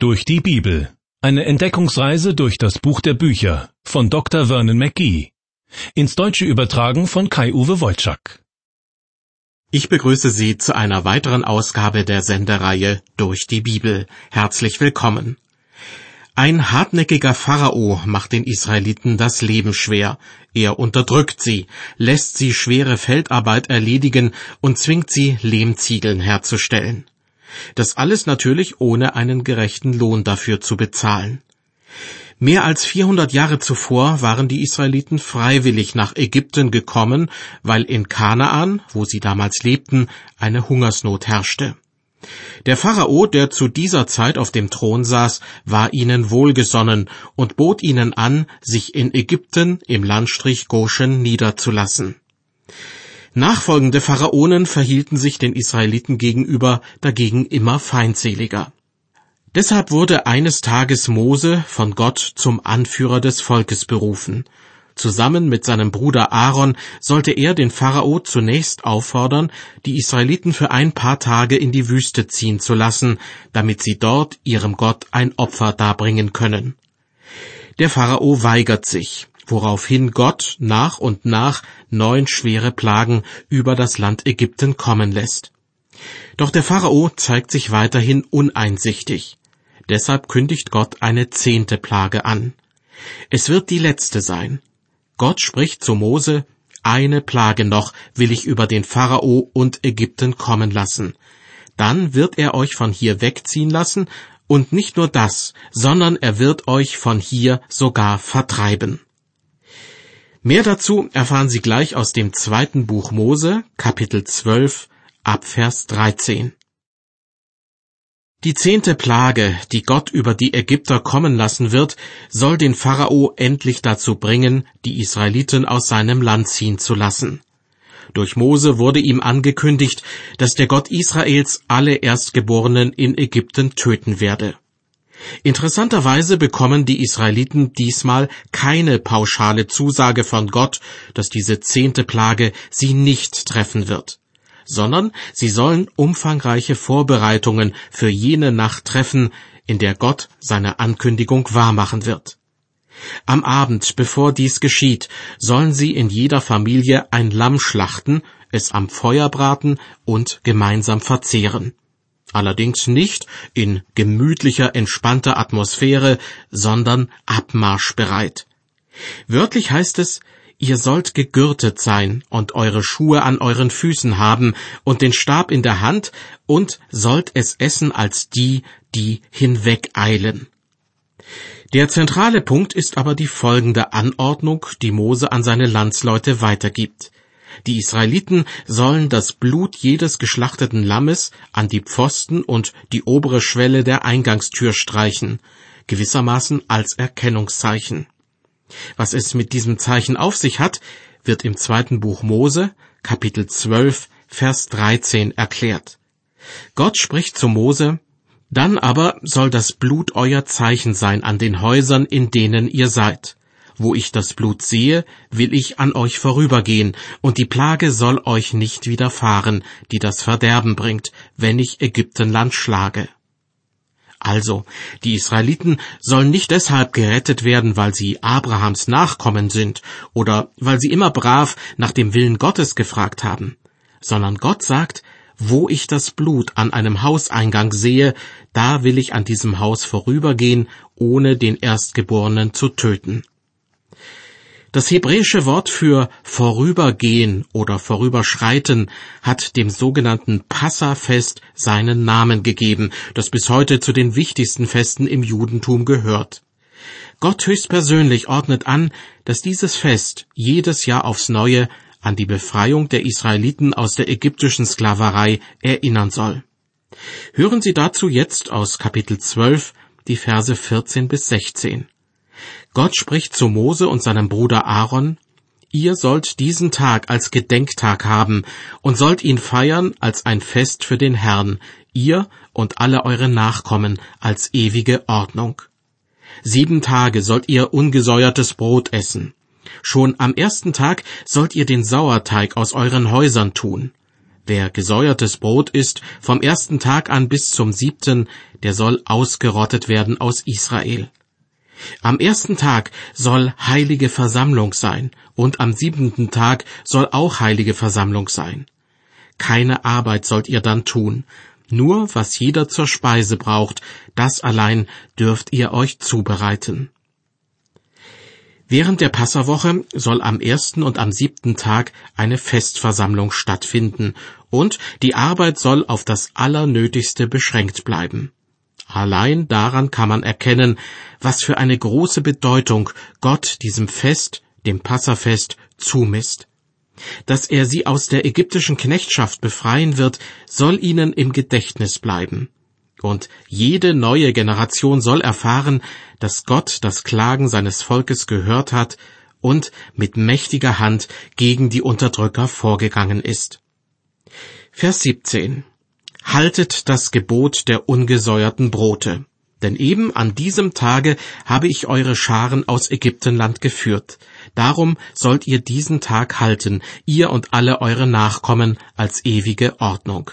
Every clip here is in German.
Durch die Bibel. Eine Entdeckungsreise durch das Buch der Bücher von Dr. Vernon McGee. Ins Deutsche übertragen von Kai-Uwe Wolczak. Ich begrüße Sie zu einer weiteren Ausgabe der Sendereihe Durch die Bibel. Herzlich willkommen. Ein hartnäckiger Pharao macht den Israeliten das Leben schwer. Er unterdrückt sie, lässt sie schwere Feldarbeit erledigen und zwingt sie, Lehmziegeln herzustellen. Das alles natürlich ohne einen gerechten Lohn dafür zu bezahlen. Mehr als 400 Jahre zuvor waren die Israeliten freiwillig nach Ägypten gekommen, weil in Kanaan, wo sie damals lebten, eine Hungersnot herrschte. Der Pharao, der zu dieser Zeit auf dem Thron saß, war ihnen wohlgesonnen und bot ihnen an, sich in Ägypten im Landstrich Goshen niederzulassen. Nachfolgende Pharaonen verhielten sich den Israeliten gegenüber dagegen immer feindseliger. Deshalb wurde eines Tages Mose von Gott zum Anführer des Volkes berufen. Zusammen mit seinem Bruder Aaron sollte er den Pharao zunächst auffordern, die Israeliten für ein paar Tage in die Wüste ziehen zu lassen, damit sie dort ihrem Gott ein Opfer darbringen können. Der Pharao weigert sich woraufhin Gott nach und nach neun schwere Plagen über das Land Ägypten kommen lässt. Doch der Pharao zeigt sich weiterhin uneinsichtig. Deshalb kündigt Gott eine zehnte Plage an. Es wird die letzte sein. Gott spricht zu Mose, eine Plage noch will ich über den Pharao und Ägypten kommen lassen. Dann wird er euch von hier wegziehen lassen, und nicht nur das, sondern er wird euch von hier sogar vertreiben. Mehr dazu erfahren Sie gleich aus dem zweiten Buch Mose, Kapitel 12, Abvers 13. Die zehnte Plage, die Gott über die Ägypter kommen lassen wird, soll den Pharao endlich dazu bringen, die Israeliten aus seinem Land ziehen zu lassen. Durch Mose wurde ihm angekündigt, dass der Gott Israels alle Erstgeborenen in Ägypten töten werde. Interessanterweise bekommen die Israeliten diesmal keine pauschale Zusage von Gott, dass diese zehnte Plage sie nicht treffen wird, sondern sie sollen umfangreiche Vorbereitungen für jene Nacht treffen, in der Gott seine Ankündigung wahrmachen wird. Am Abend, bevor dies geschieht, sollen sie in jeder Familie ein Lamm schlachten, es am Feuer braten und gemeinsam verzehren. Allerdings nicht in gemütlicher, entspannter Atmosphäre, sondern abmarschbereit. Wörtlich heißt es, ihr sollt gegürtet sein und eure Schuhe an euren Füßen haben und den Stab in der Hand und sollt es essen als die, die hinwegeilen. Der zentrale Punkt ist aber die folgende Anordnung, die Mose an seine Landsleute weitergibt. Die Israeliten sollen das Blut jedes geschlachteten Lammes an die Pfosten und die obere Schwelle der Eingangstür streichen, gewissermaßen als Erkennungszeichen. Was es mit diesem Zeichen auf sich hat, wird im zweiten Buch Mose, Kapitel 12, Vers 13 erklärt. Gott spricht zu Mose, dann aber soll das Blut euer Zeichen sein an den Häusern, in denen ihr seid. Wo ich das Blut sehe, will ich an euch vorübergehen, und die Plage soll euch nicht widerfahren, die das Verderben bringt, wenn ich Ägyptenland schlage. Also, die Israeliten sollen nicht deshalb gerettet werden, weil sie Abrahams Nachkommen sind oder weil sie immer brav nach dem Willen Gottes gefragt haben, sondern Gott sagt, wo ich das Blut an einem Hauseingang sehe, da will ich an diesem Haus vorübergehen, ohne den Erstgeborenen zu töten. Das hebräische Wort für vorübergehen oder vorüberschreiten hat dem sogenannten Passafest seinen Namen gegeben, das bis heute zu den wichtigsten Festen im Judentum gehört. Gott höchstpersönlich ordnet an, dass dieses Fest jedes Jahr aufs Neue an die Befreiung der Israeliten aus der ägyptischen Sklaverei erinnern soll. Hören Sie dazu jetzt aus Kapitel 12 die Verse 14 bis 16. Gott spricht zu Mose und seinem Bruder Aaron, Ihr sollt diesen Tag als Gedenktag haben und sollt ihn feiern als ein Fest für den Herrn, ihr und alle eure Nachkommen als ewige Ordnung. Sieben Tage sollt ihr ungesäuertes Brot essen. Schon am ersten Tag sollt ihr den Sauerteig aus euren Häusern tun. Wer gesäuertes Brot isst, vom ersten Tag an bis zum siebten, der soll ausgerottet werden aus Israel. Am ersten Tag soll heilige Versammlung sein, und am siebenten Tag soll auch heilige Versammlung sein. Keine Arbeit sollt ihr dann tun, nur was jeder zur Speise braucht, das allein dürft ihr euch zubereiten. Während der Passawoche soll am ersten und am siebten Tag eine Festversammlung stattfinden, und die Arbeit soll auf das Allernötigste beschränkt bleiben. Allein daran kann man erkennen, was für eine große Bedeutung Gott diesem Fest, dem Passafest, zumisst. Dass er sie aus der ägyptischen Knechtschaft befreien wird, soll ihnen im Gedächtnis bleiben. Und jede neue Generation soll erfahren, dass Gott das Klagen seines Volkes gehört hat und mit mächtiger Hand gegen die Unterdrücker vorgegangen ist. Vers 17 Haltet das Gebot der ungesäuerten Brote, denn eben an diesem Tage habe ich eure Scharen aus Ägyptenland geführt. Darum sollt ihr diesen Tag halten, ihr und alle eure Nachkommen, als ewige Ordnung.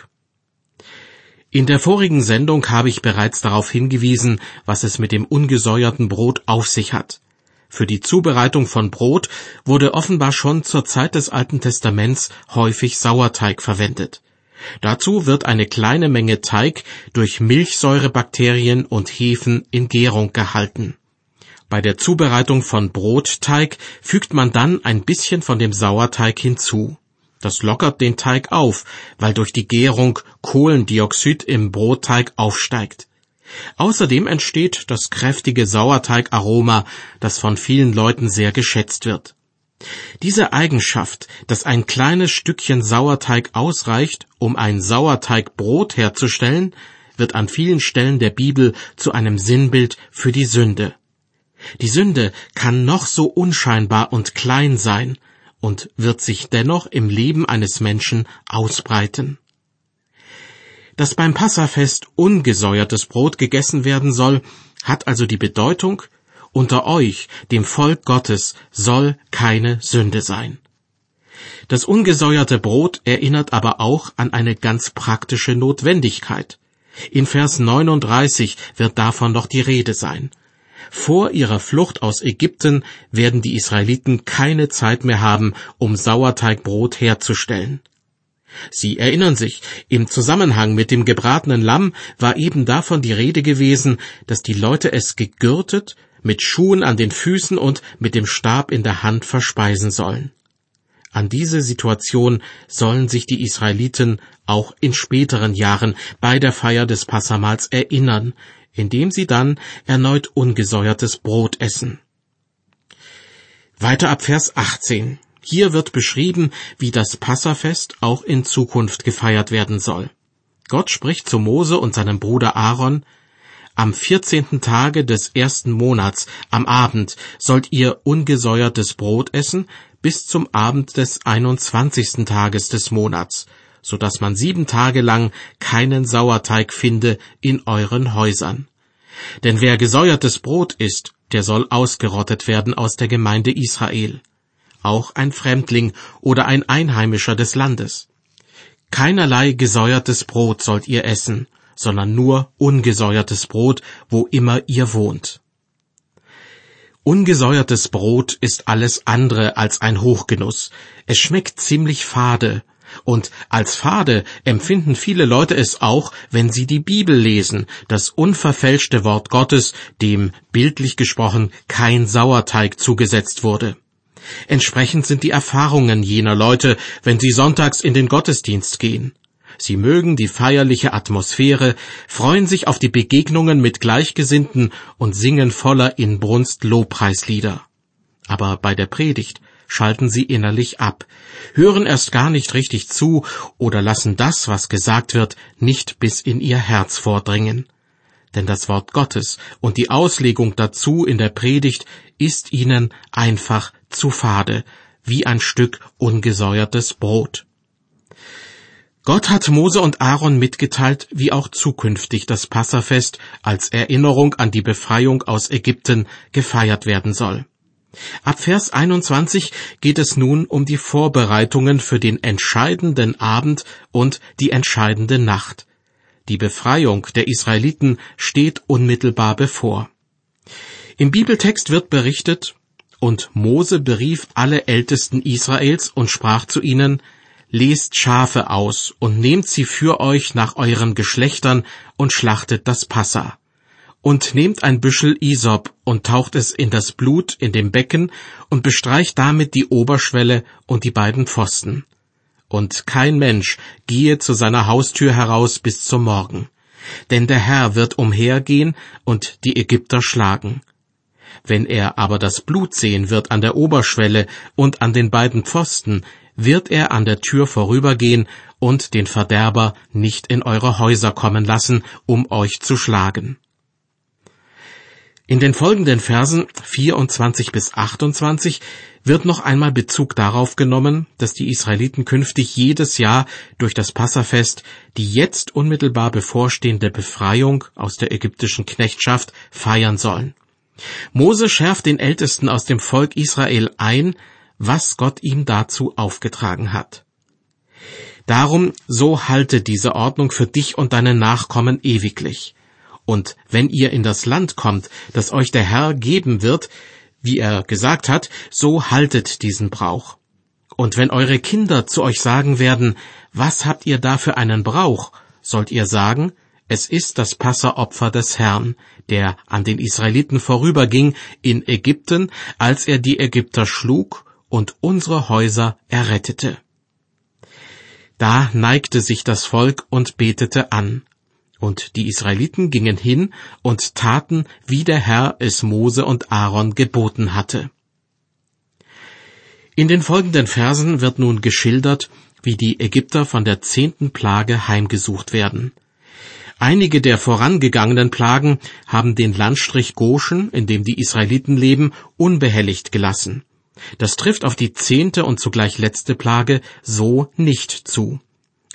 In der vorigen Sendung habe ich bereits darauf hingewiesen, was es mit dem ungesäuerten Brot auf sich hat. Für die Zubereitung von Brot wurde offenbar schon zur Zeit des Alten Testaments häufig Sauerteig verwendet. Dazu wird eine kleine Menge Teig durch Milchsäurebakterien und Hefen in Gärung gehalten. Bei der Zubereitung von Brotteig fügt man dann ein bisschen von dem Sauerteig hinzu. Das lockert den Teig auf, weil durch die Gärung Kohlendioxid im Brotteig aufsteigt. Außerdem entsteht das kräftige Sauerteigaroma, das von vielen Leuten sehr geschätzt wird. Diese Eigenschaft, dass ein kleines Stückchen Sauerteig ausreicht, um ein Sauerteigbrot herzustellen, wird an vielen Stellen der Bibel zu einem Sinnbild für die Sünde. Die Sünde kann noch so unscheinbar und klein sein, und wird sich dennoch im Leben eines Menschen ausbreiten. Dass beim Passafest ungesäuertes Brot gegessen werden soll, hat also die Bedeutung, unter euch, dem Volk Gottes, soll keine Sünde sein. Das ungesäuerte Brot erinnert aber auch an eine ganz praktische Notwendigkeit. In Vers 39 wird davon noch die Rede sein. Vor ihrer Flucht aus Ägypten werden die Israeliten keine Zeit mehr haben, um Sauerteigbrot herzustellen. Sie erinnern sich, im Zusammenhang mit dem gebratenen Lamm war eben davon die Rede gewesen, dass die Leute es gegürtet, mit Schuhen an den Füßen und mit dem Stab in der Hand verspeisen sollen. An diese Situation sollen sich die Israeliten auch in späteren Jahren bei der Feier des Passamals erinnern, indem sie dann erneut ungesäuertes Brot essen. Weiter ab Vers 18. Hier wird beschrieben, wie das Passafest auch in Zukunft gefeiert werden soll. Gott spricht zu Mose und seinem Bruder Aaron, am vierzehnten Tage des ersten Monats, am Abend, sollt ihr ungesäuertes Brot essen, bis zum Abend des einundzwanzigsten Tages des Monats, so dass man sieben Tage lang keinen Sauerteig finde in euren Häusern. Denn wer gesäuertes Brot isst, der soll ausgerottet werden aus der Gemeinde Israel. Auch ein Fremdling oder ein Einheimischer des Landes. Keinerlei gesäuertes Brot sollt ihr essen, sondern nur ungesäuertes Brot, wo immer ihr wohnt. Ungesäuertes Brot ist alles andere als ein Hochgenuss. Es schmeckt ziemlich fade. Und als fade empfinden viele Leute es auch, wenn sie die Bibel lesen, das unverfälschte Wort Gottes, dem bildlich gesprochen kein Sauerteig zugesetzt wurde. Entsprechend sind die Erfahrungen jener Leute, wenn sie sonntags in den Gottesdienst gehen. Sie mögen die feierliche Atmosphäre, freuen sich auf die Begegnungen mit Gleichgesinnten und singen voller Inbrunst Lobpreislieder. Aber bei der Predigt schalten sie innerlich ab, hören erst gar nicht richtig zu oder lassen das, was gesagt wird, nicht bis in ihr Herz vordringen. Denn das Wort Gottes und die Auslegung dazu in der Predigt ist ihnen einfach zu fade, wie ein Stück ungesäuertes Brot. Gott hat Mose und Aaron mitgeteilt, wie auch zukünftig das Passafest als Erinnerung an die Befreiung aus Ägypten gefeiert werden soll. Ab Vers 21 geht es nun um die Vorbereitungen für den entscheidenden Abend und die entscheidende Nacht. Die Befreiung der Israeliten steht unmittelbar bevor. Im Bibeltext wird berichtet, und Mose berief alle Ältesten Israels und sprach zu ihnen, Lest Schafe aus und nehmt sie für euch nach euren Geschlechtern und schlachtet das Passa und nehmt ein Büschel Isop und taucht es in das Blut in dem Becken und bestreicht damit die Oberschwelle und die beiden Pfosten. Und kein Mensch gehe zu seiner Haustür heraus bis zum Morgen. Denn der Herr wird umhergehen und die Ägypter schlagen. Wenn er aber das Blut sehen wird an der Oberschwelle und an den beiden Pfosten, wird er an der Tür vorübergehen und den Verderber nicht in eure Häuser kommen lassen, um euch zu schlagen. In den folgenden Versen 24 bis 28 wird noch einmal Bezug darauf genommen, dass die Israeliten künftig jedes Jahr durch das Passafest die jetzt unmittelbar bevorstehende Befreiung aus der ägyptischen Knechtschaft feiern sollen. Mose schärft den Ältesten aus dem Volk Israel ein, was Gott ihm dazu aufgetragen hat. Darum so halte diese Ordnung für dich und deine Nachkommen ewiglich. Und wenn ihr in das Land kommt, das euch der Herr geben wird, wie er gesagt hat, so haltet diesen Brauch. Und wenn eure Kinder zu euch sagen werden, was habt ihr da für einen Brauch, sollt ihr sagen, es ist das Passeropfer des Herrn, der an den Israeliten vorüberging in Ägypten, als er die Ägypter schlug und unsere Häuser errettete. Da neigte sich das Volk und betete an. Und die Israeliten gingen hin und taten, wie der Herr es Mose und Aaron geboten hatte. In den folgenden Versen wird nun geschildert, wie die Ägypter von der zehnten Plage heimgesucht werden. Einige der vorangegangenen Plagen haben den Landstrich Goshen, in dem die Israeliten leben, unbehelligt gelassen. Das trifft auf die zehnte und zugleich letzte Plage so nicht zu.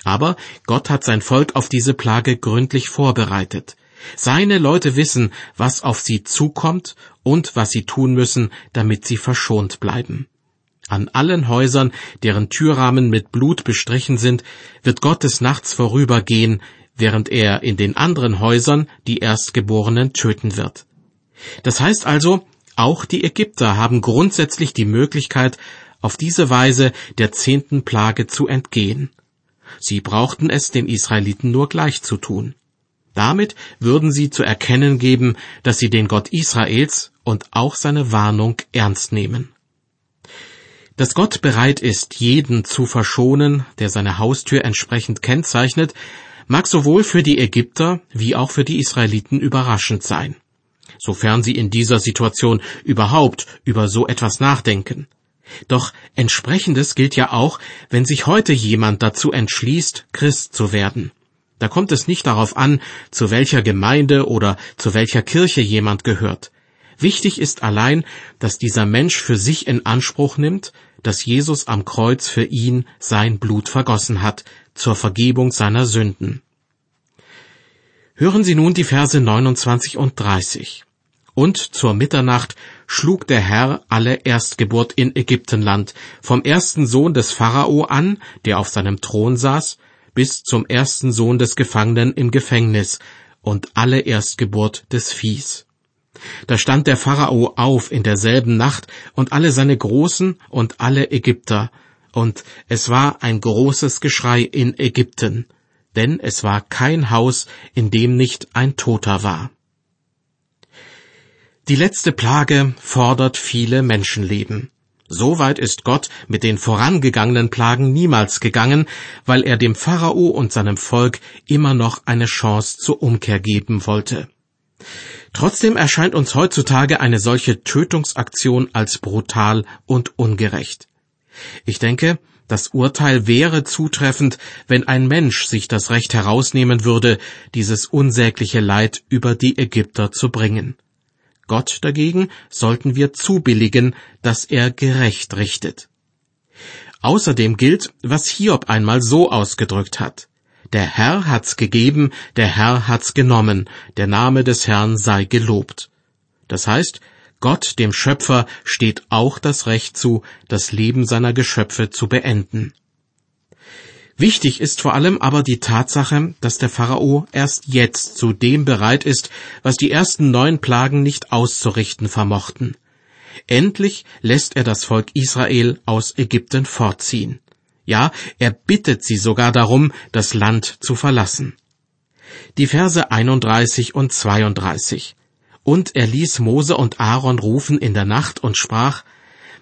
Aber Gott hat sein Volk auf diese Plage gründlich vorbereitet. Seine Leute wissen, was auf sie zukommt und was sie tun müssen, damit sie verschont bleiben. An allen Häusern, deren Türrahmen mit Blut bestrichen sind, wird Gott des Nachts vorübergehen, während er in den anderen Häusern die Erstgeborenen töten wird. Das heißt also, auch die Ägypter haben grundsätzlich die Möglichkeit, auf diese Weise der zehnten Plage zu entgehen. Sie brauchten es den Israeliten nur gleich zu tun. Damit würden sie zu erkennen geben, dass sie den Gott Israels und auch seine Warnung ernst nehmen. Dass Gott bereit ist, jeden zu verschonen, der seine Haustür entsprechend kennzeichnet, mag sowohl für die Ägypter wie auch für die Israeliten überraschend sein, sofern sie in dieser Situation überhaupt über so etwas nachdenken. Doch entsprechendes gilt ja auch, wenn sich heute jemand dazu entschließt, Christ zu werden. Da kommt es nicht darauf an, zu welcher Gemeinde oder zu welcher Kirche jemand gehört. Wichtig ist allein, dass dieser Mensch für sich in Anspruch nimmt, dass Jesus am Kreuz für ihn sein Blut vergossen hat, zur Vergebung seiner Sünden. Hören Sie nun die Verse 29 und 30. Und zur Mitternacht schlug der Herr alle Erstgeburt in Ägyptenland, vom ersten Sohn des Pharao an, der auf seinem Thron saß, bis zum ersten Sohn des Gefangenen im Gefängnis, und alle Erstgeburt des Viehs. Da stand der Pharao auf in derselben Nacht und alle seine Großen und alle Ägypter, und es war ein großes Geschrei in Ägypten, denn es war kein Haus, in dem nicht ein Toter war. Die letzte Plage fordert viele Menschenleben. So weit ist Gott mit den vorangegangenen Plagen niemals gegangen, weil er dem Pharao und seinem Volk immer noch eine Chance zur Umkehr geben wollte. Trotzdem erscheint uns heutzutage eine solche Tötungsaktion als brutal und ungerecht. Ich denke, das Urteil wäre zutreffend, wenn ein Mensch sich das Recht herausnehmen würde, dieses unsägliche Leid über die Ägypter zu bringen. Gott dagegen sollten wir zubilligen, dass er gerecht richtet. Außerdem gilt, was Hiob einmal so ausgedrückt hat. Der Herr hat's gegeben, der Herr hat's genommen, der Name des Herrn sei gelobt. Das heißt, Gott, dem Schöpfer, steht auch das Recht zu, das Leben seiner Geschöpfe zu beenden. Wichtig ist vor allem aber die Tatsache, dass der Pharao erst jetzt zu dem bereit ist, was die ersten neun Plagen nicht auszurichten vermochten. Endlich lässt er das Volk Israel aus Ägypten fortziehen. Ja, er bittet sie sogar darum, das Land zu verlassen. Die Verse 31 und 32. Und er ließ Mose und Aaron rufen in der Nacht und sprach,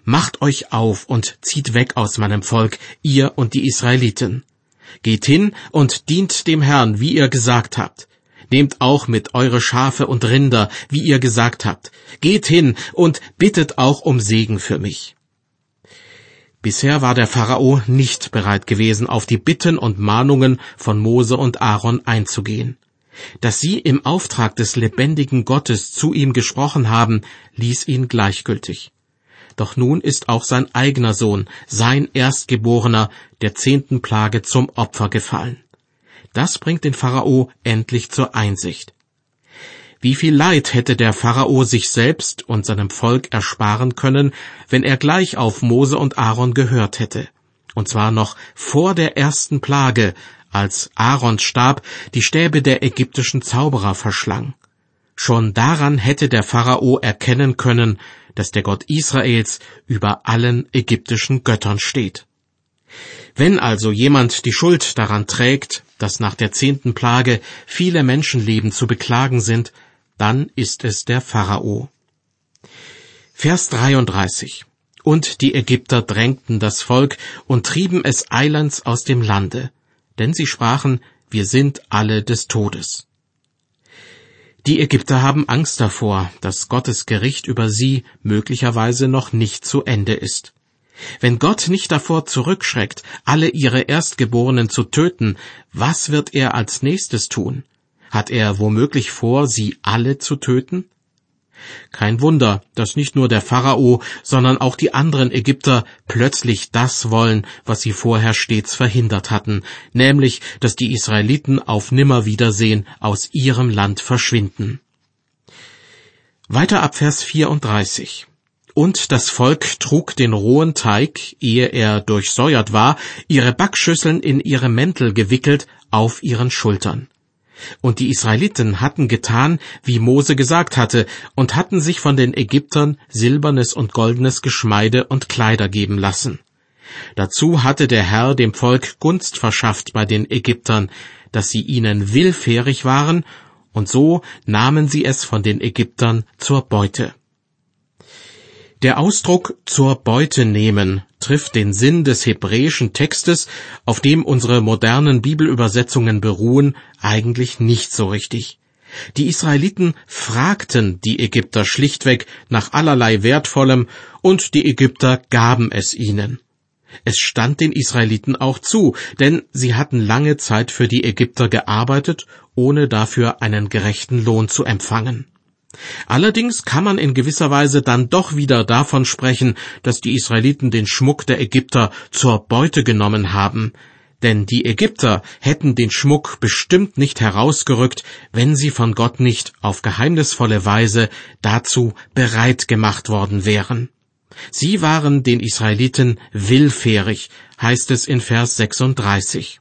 Macht euch auf und zieht weg aus meinem Volk, ihr und die Israeliten. Geht hin und dient dem Herrn, wie ihr gesagt habt. Nehmt auch mit eure Schafe und Rinder, wie ihr gesagt habt. Geht hin und bittet auch um Segen für mich. Bisher war der Pharao nicht bereit gewesen, auf die Bitten und Mahnungen von Mose und Aaron einzugehen. Dass sie im Auftrag des lebendigen Gottes zu ihm gesprochen haben, ließ ihn gleichgültig. Doch nun ist auch sein eigener Sohn, sein Erstgeborener, der zehnten Plage zum Opfer gefallen. Das bringt den Pharao endlich zur Einsicht. Wie viel Leid hätte der Pharao sich selbst und seinem Volk ersparen können, wenn er gleich auf Mose und Aaron gehört hätte. Und zwar noch vor der ersten Plage, als Aarons Stab die Stäbe der ägyptischen Zauberer verschlang. Schon daran hätte der Pharao erkennen können, dass der Gott Israels über allen ägyptischen Göttern steht. Wenn also jemand die Schuld daran trägt, dass nach der zehnten Plage viele Menschenleben zu beklagen sind, dann ist es der Pharao. Vers 33 Und die Ägypter drängten das Volk und trieben es eilends aus dem Lande, denn sie sprachen, wir sind alle des Todes. Die Ägypter haben Angst davor, dass Gottes Gericht über sie möglicherweise noch nicht zu Ende ist. Wenn Gott nicht davor zurückschreckt, alle ihre Erstgeborenen zu töten, was wird er als nächstes tun? Hat er womöglich vor, sie alle zu töten? Kein Wunder, dass nicht nur der Pharao, sondern auch die anderen Ägypter plötzlich das wollen, was sie vorher stets verhindert hatten, nämlich, dass die Israeliten auf Nimmerwiedersehen aus ihrem Land verschwinden. Weiter ab Vers 34. Und das Volk trug den rohen Teig, ehe er durchsäuert war, ihre Backschüsseln in ihre Mäntel gewickelt, auf ihren Schultern. Und die Israeliten hatten getan, wie Mose gesagt hatte, und hatten sich von den Ägyptern silbernes und goldenes Geschmeide und Kleider geben lassen. Dazu hatte der Herr dem Volk Gunst verschafft bei den Ägyptern, dass sie ihnen willfährig waren, und so nahmen sie es von den Ägyptern zur Beute. Der Ausdruck zur Beute nehmen trifft den Sinn des hebräischen Textes, auf dem unsere modernen Bibelübersetzungen beruhen, eigentlich nicht so richtig. Die Israeliten fragten die Ägypter schlichtweg nach allerlei Wertvollem, und die Ägypter gaben es ihnen. Es stand den Israeliten auch zu, denn sie hatten lange Zeit für die Ägypter gearbeitet, ohne dafür einen gerechten Lohn zu empfangen. Allerdings kann man in gewisser Weise dann doch wieder davon sprechen, dass die Israeliten den Schmuck der Ägypter zur Beute genommen haben, denn die Ägypter hätten den Schmuck bestimmt nicht herausgerückt, wenn sie von Gott nicht auf geheimnisvolle Weise dazu bereit gemacht worden wären. Sie waren den Israeliten willfährig, heißt es in Vers 36.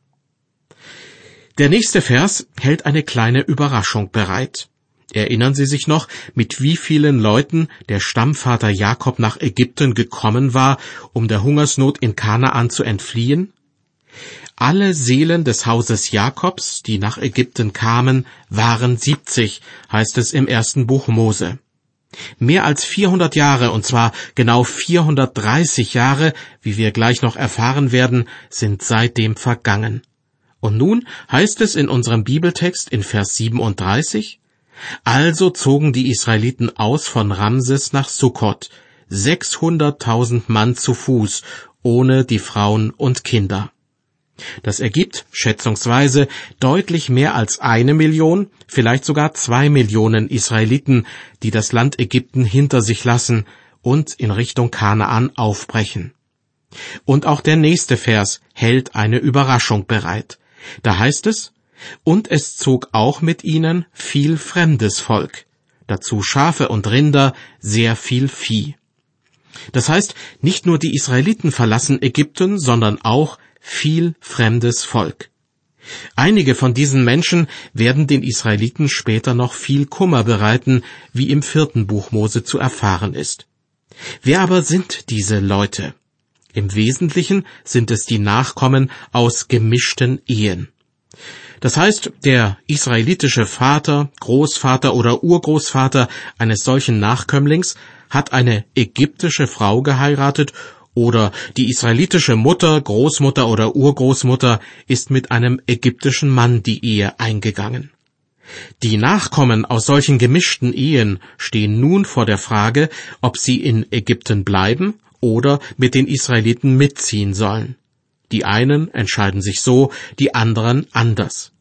Der nächste Vers hält eine kleine Überraschung bereit. Erinnern Sie sich noch, mit wie vielen Leuten der Stammvater Jakob nach Ägypten gekommen war, um der Hungersnot in Kanaan zu entfliehen? Alle Seelen des Hauses Jakobs, die nach Ägypten kamen, waren siebzig, heißt es im ersten Buch Mose. Mehr als 400 Jahre, und zwar genau 430 Jahre, wie wir gleich noch erfahren werden, sind seitdem vergangen. Und nun heißt es in unserem Bibeltext in Vers 37, also zogen die Israeliten aus von Ramses nach Sukkot, sechshunderttausend Mann zu Fuß, ohne die Frauen und Kinder. Das ergibt schätzungsweise deutlich mehr als eine Million, vielleicht sogar zwei Millionen Israeliten, die das Land Ägypten hinter sich lassen und in Richtung Kanaan aufbrechen. Und auch der nächste Vers hält eine Überraschung bereit. Da heißt es, und es zog auch mit ihnen viel fremdes Volk. dazu Schafe und Rinder, sehr viel Vieh. Das heißt, nicht nur die Israeliten verlassen Ägypten, sondern auch viel fremdes Volk. Einige von diesen Menschen werden den Israeliten später noch viel Kummer bereiten, wie im vierten Buch Mose zu erfahren ist. Wer aber sind diese Leute? Im Wesentlichen sind es die Nachkommen aus gemischten Ehen. Das heißt, der israelitische Vater, Großvater oder Urgroßvater eines solchen Nachkömmlings hat eine ägyptische Frau geheiratet oder die israelitische Mutter, Großmutter oder Urgroßmutter ist mit einem ägyptischen Mann die Ehe eingegangen. Die Nachkommen aus solchen gemischten Ehen stehen nun vor der Frage, ob sie in Ägypten bleiben oder mit den Israeliten mitziehen sollen. Die einen entscheiden sich so, die anderen anders.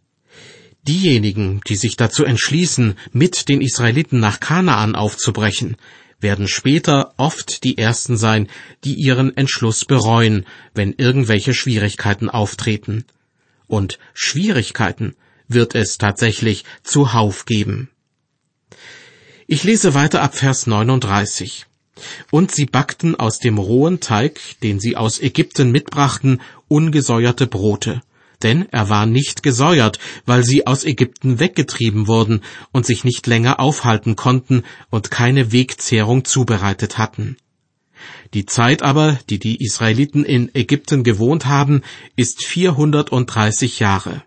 Diejenigen, die sich dazu entschließen, mit den Israeliten nach Kanaan aufzubrechen, werden später oft die Ersten sein, die ihren Entschluss bereuen, wenn irgendwelche Schwierigkeiten auftreten. Und Schwierigkeiten wird es tatsächlich zuhauf geben. Ich lese weiter ab Vers 39. Und sie backten aus dem rohen Teig, den sie aus Ägypten mitbrachten, ungesäuerte Brote denn er war nicht gesäuert, weil sie aus Ägypten weggetrieben wurden und sich nicht länger aufhalten konnten und keine Wegzehrung zubereitet hatten. Die Zeit aber, die die Israeliten in Ägypten gewohnt haben, ist 430 Jahre.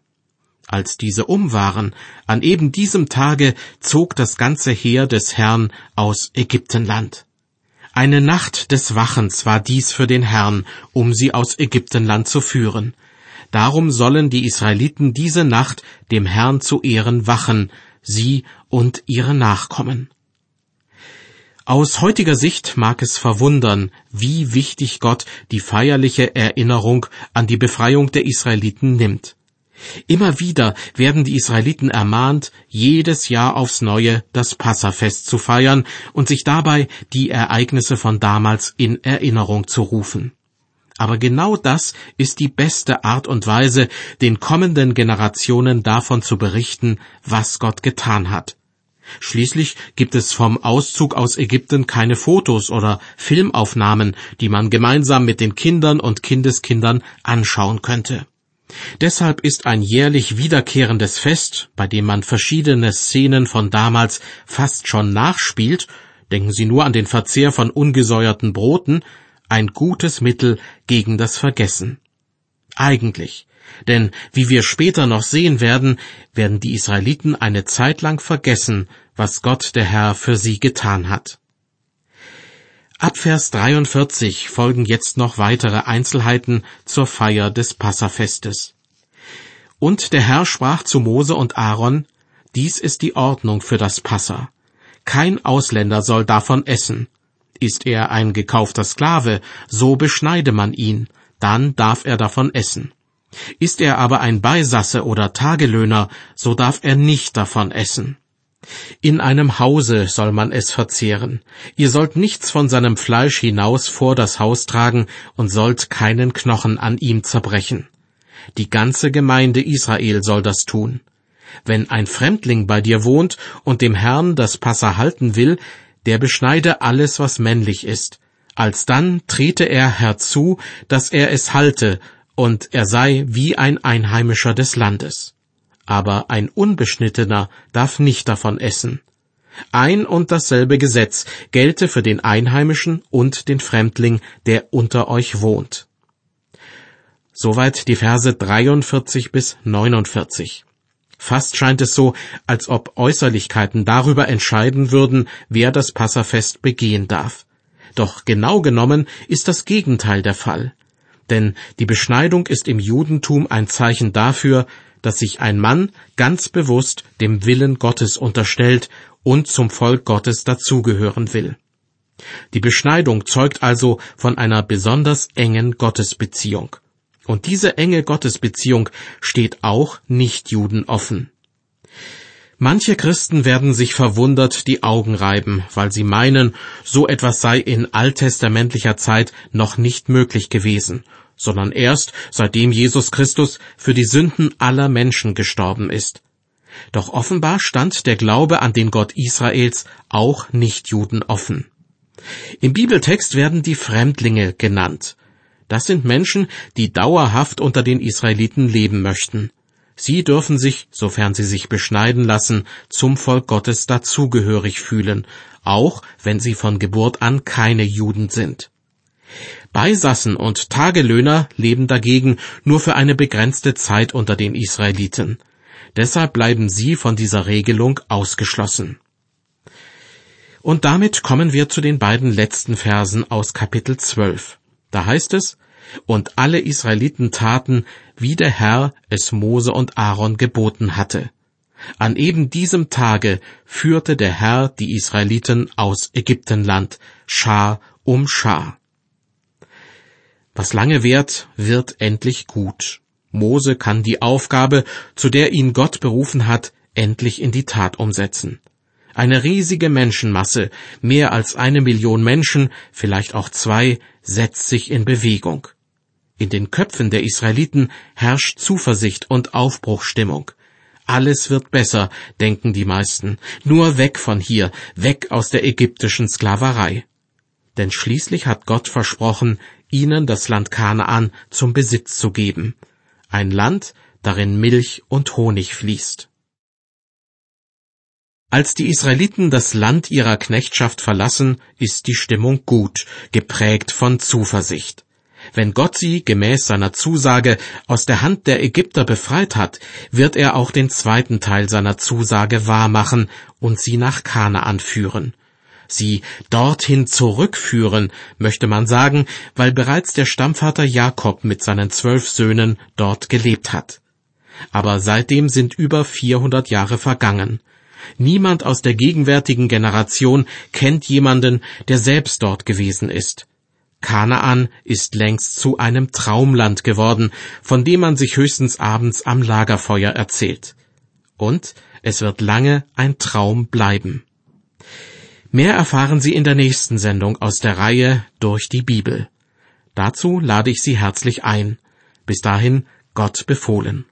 Als diese um waren, an eben diesem Tage zog das ganze Heer des Herrn aus Ägyptenland. Eine Nacht des Wachens war dies für den Herrn, um sie aus Ägyptenland zu führen. Darum sollen die Israeliten diese Nacht dem Herrn zu Ehren wachen, sie und ihre Nachkommen. Aus heutiger Sicht mag es verwundern, wie wichtig Gott die feierliche Erinnerung an die Befreiung der Israeliten nimmt. Immer wieder werden die Israeliten ermahnt, jedes Jahr aufs Neue das Passafest zu feiern und sich dabei die Ereignisse von damals in Erinnerung zu rufen. Aber genau das ist die beste Art und Weise, den kommenden Generationen davon zu berichten, was Gott getan hat. Schließlich gibt es vom Auszug aus Ägypten keine Fotos oder Filmaufnahmen, die man gemeinsam mit den Kindern und Kindeskindern anschauen könnte. Deshalb ist ein jährlich wiederkehrendes Fest, bei dem man verschiedene Szenen von damals fast schon nachspielt, denken Sie nur an den Verzehr von ungesäuerten Broten, ein gutes Mittel gegen das Vergessen. Eigentlich, denn wie wir später noch sehen werden, werden die Israeliten eine Zeit lang vergessen, was Gott der Herr für sie getan hat. Ab Vers 43 folgen jetzt noch weitere Einzelheiten zur Feier des Passafestes. Und der Herr sprach zu Mose und Aaron, dies ist die Ordnung für das Passa. Kein Ausländer soll davon essen, ist er ein gekaufter Sklave, so beschneide man ihn, dann darf er davon essen. Ist er aber ein Beisasse oder Tagelöhner, so darf er nicht davon essen. In einem Hause soll man es verzehren. Ihr sollt nichts von seinem Fleisch hinaus vor das Haus tragen und sollt keinen Knochen an ihm zerbrechen. Die ganze Gemeinde Israel soll das tun. Wenn ein Fremdling bei dir wohnt und dem Herrn das Passa halten will, der beschneide alles, was männlich ist. Alsdann trete er herzu, dass er es halte, und er sei wie ein Einheimischer des Landes. Aber ein Unbeschnittener darf nicht davon essen. Ein und dasselbe Gesetz gelte für den Einheimischen und den Fremdling, der unter euch wohnt. Soweit die Verse 43 bis 49. Fast scheint es so, als ob Äußerlichkeiten darüber entscheiden würden, wer das Passafest begehen darf. Doch genau genommen ist das Gegenteil der Fall. Denn die Beschneidung ist im Judentum ein Zeichen dafür, dass sich ein Mann ganz bewusst dem Willen Gottes unterstellt und zum Volk Gottes dazugehören will. Die Beschneidung zeugt also von einer besonders engen Gottesbeziehung. Und diese enge Gottesbeziehung steht auch Nichtjuden offen. Manche Christen werden sich verwundert die Augen reiben, weil sie meinen, so etwas sei in alttestamentlicher Zeit noch nicht möglich gewesen, sondern erst seitdem Jesus Christus für die Sünden aller Menschen gestorben ist. Doch offenbar stand der Glaube an den Gott Israels auch Nichtjuden offen. Im Bibeltext werden die Fremdlinge genannt. Das sind Menschen, die dauerhaft unter den Israeliten leben möchten. Sie dürfen sich, sofern sie sich beschneiden lassen, zum Volk Gottes dazugehörig fühlen, auch wenn sie von Geburt an keine Juden sind. Beisassen und Tagelöhner leben dagegen nur für eine begrenzte Zeit unter den Israeliten. Deshalb bleiben sie von dieser Regelung ausgeschlossen. Und damit kommen wir zu den beiden letzten Versen aus Kapitel 12. Da heißt es, und alle Israeliten taten, wie der Herr es Mose und Aaron geboten hatte. An eben diesem Tage führte der Herr die Israeliten aus Ägyptenland, Schar um Schar. Was lange währt, wird endlich gut. Mose kann die Aufgabe, zu der ihn Gott berufen hat, endlich in die Tat umsetzen. Eine riesige Menschenmasse, mehr als eine Million Menschen, vielleicht auch zwei, setzt sich in Bewegung. In den Köpfen der Israeliten herrscht Zuversicht und Aufbruchstimmung. Alles wird besser, denken die meisten. Nur weg von hier, weg aus der ägyptischen Sklaverei. Denn schließlich hat Gott versprochen, ihnen das Land Kanaan zum Besitz zu geben. Ein Land, darin Milch und Honig fließt. Als die Israeliten das Land ihrer Knechtschaft verlassen, ist die Stimmung gut, geprägt von Zuversicht. Wenn Gott sie gemäß seiner Zusage aus der Hand der Ägypter befreit hat, wird er auch den zweiten Teil seiner Zusage wahrmachen und sie nach Kanaan führen. Sie dorthin zurückführen, möchte man sagen, weil bereits der Stammvater Jakob mit seinen zwölf Söhnen dort gelebt hat. Aber seitdem sind über 400 Jahre vergangen. Niemand aus der gegenwärtigen Generation kennt jemanden, der selbst dort gewesen ist. Kanaan ist längst zu einem Traumland geworden, von dem man sich höchstens abends am Lagerfeuer erzählt. Und es wird lange ein Traum bleiben. Mehr erfahren Sie in der nächsten Sendung aus der Reihe Durch die Bibel. Dazu lade ich Sie herzlich ein. Bis dahin Gott befohlen.